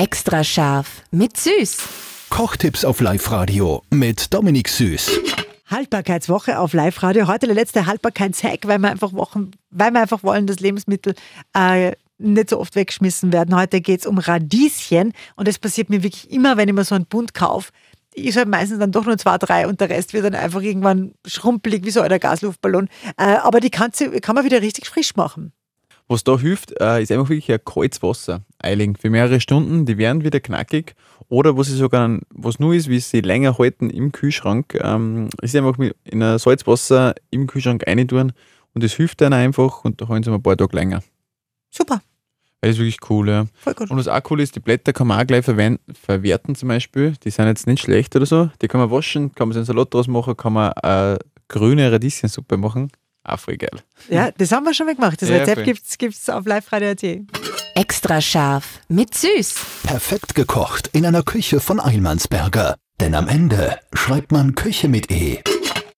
Extra scharf mit Süß. Kochtipps auf Live-Radio mit Dominik Süß. Haltbarkeitswoche auf Live-Radio. Heute der letzte Haltbarkeitshack, weil wir einfach Wochen, weil wir einfach wollen, dass Lebensmittel äh, nicht so oft weggeschmissen werden. Heute geht es um Radieschen und das passiert mir wirklich immer, wenn ich mir so einen Bund kaufe. Ich habe meistens dann doch nur zwei, drei und der Rest wird dann einfach irgendwann schrumpelig wie so ein Gasluftballon. Äh, aber die kann, kann man wieder richtig frisch machen. Was da hilft, äh, ist einfach wirklich ein kaltes Wasser eiling für mehrere Stunden. Die werden wieder knackig. Oder was ich sogar, was nur ist, wie sie länger halten im Kühlschrank, ähm, ist einfach mit in ein Salzwasser im Kühlschrank reintun und das hilft dann einfach und da halten sie ein paar Tage länger. Super. Das ist wirklich cool, ja. Voll gut. Und was auch cool ist, die Blätter kann man auch gleich verwerten zum Beispiel. Die sind jetzt nicht schlecht oder so. Die kann man waschen, kann man so einen Salat draus machen, kann man eine grüne Radieschensuppe machen. Auch voll geil. Ja, das haben wir schon mal gemacht. Das Ja, Rezept gibt's gibt's auf liveradio.at. Extra scharf mit Süß. Perfekt gekocht in einer Küche von Eilmannsberger. Denn am Ende schreibt man Küche mit E.